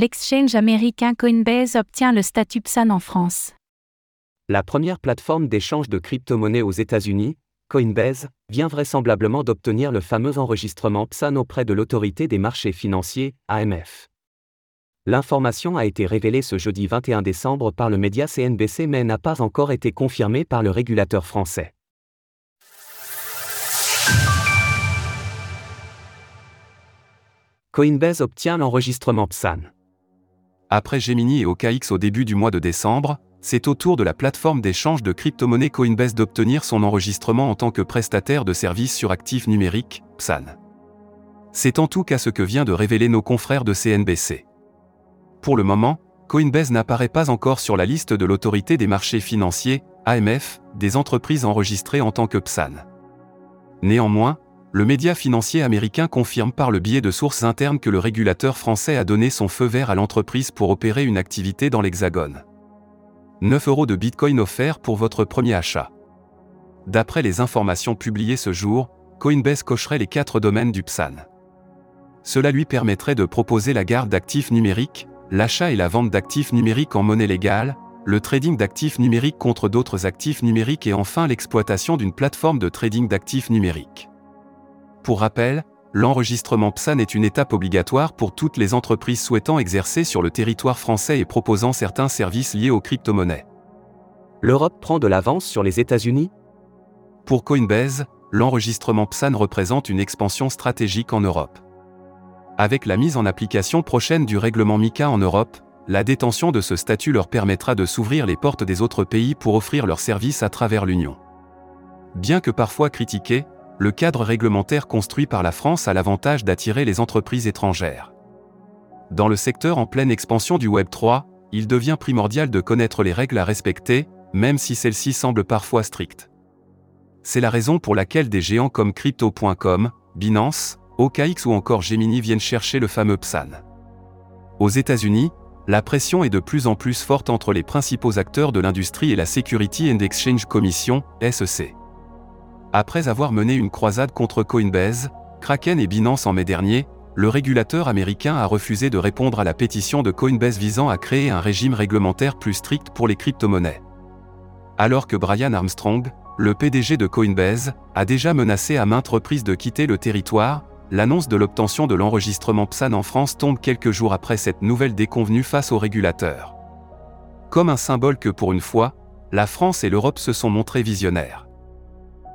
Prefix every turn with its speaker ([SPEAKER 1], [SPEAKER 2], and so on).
[SPEAKER 1] L'exchange américain Coinbase obtient le statut PSAN en France.
[SPEAKER 2] La première plateforme d'échange de crypto-monnaies aux États-Unis, Coinbase, vient vraisemblablement d'obtenir le fameux enregistrement PSAN auprès de l'autorité des marchés financiers, AMF. L'information a été révélée ce jeudi 21 décembre par le média CNBC mais n'a pas encore été confirmée par le régulateur français. Coinbase obtient l'enregistrement PSAN.
[SPEAKER 3] Après Gemini et OKX au début du mois de décembre, c'est au tour de la plateforme d'échange de crypto-monnaies Coinbase d'obtenir son enregistrement en tant que prestataire de services sur actifs numériques, PSAN. C'est en tout cas ce que vient de révéler nos confrères de CNBC. Pour le moment, Coinbase n'apparaît pas encore sur la liste de l'autorité des marchés financiers, AMF, des entreprises enregistrées en tant que PSAN. Néanmoins, le média financier américain confirme par le biais de sources internes que le régulateur français a donné son feu vert à l'entreprise pour opérer une activité dans l'Hexagone. 9 euros de Bitcoin offerts pour votre premier achat. D'après les informations publiées ce jour, Coinbase cocherait les quatre domaines du PSAN. Cela lui permettrait de proposer la garde d'actifs numériques, l'achat et la vente d'actifs numériques en monnaie légale, le trading d'actifs numériques contre d'autres actifs numériques et enfin l'exploitation d'une plateforme de trading d'actifs numériques. Pour rappel, l'enregistrement PSAN est une étape obligatoire pour toutes les entreprises souhaitant exercer sur le territoire français et proposant certains services liés aux crypto-monnaies.
[SPEAKER 2] L'Europe prend de l'avance sur les États-Unis?
[SPEAKER 3] Pour Coinbase, l'enregistrement PSAN représente une expansion stratégique en Europe. Avec la mise en application prochaine du règlement MICA en Europe, la détention de ce statut leur permettra de s'ouvrir les portes des autres pays pour offrir leurs services à travers l'Union. Bien que parfois critiqué, le cadre réglementaire construit par la France a l'avantage d'attirer les entreprises étrangères. Dans le secteur en pleine expansion du Web 3, il devient primordial de connaître les règles à respecter, même si celles-ci semblent parfois strictes. C'est la raison pour laquelle des géants comme Crypto.com, Binance, OKX ou encore Gemini viennent chercher le fameux PSAN. Aux États-Unis, la pression est de plus en plus forte entre les principaux acteurs de l'industrie et la Security and Exchange Commission, SEC. Après avoir mené une croisade contre Coinbase, Kraken et Binance en mai dernier, le régulateur américain a refusé de répondre à la pétition de Coinbase visant à créer un régime réglementaire plus strict pour les crypto-monnaies. Alors que Brian Armstrong, le PDG de Coinbase, a déjà menacé à maintes reprises de quitter le territoire, l'annonce de l'obtention de l'enregistrement PSAN en France tombe quelques jours après cette nouvelle déconvenue face au régulateur. Comme un symbole que pour une fois, la France et l'Europe se sont montrés visionnaires.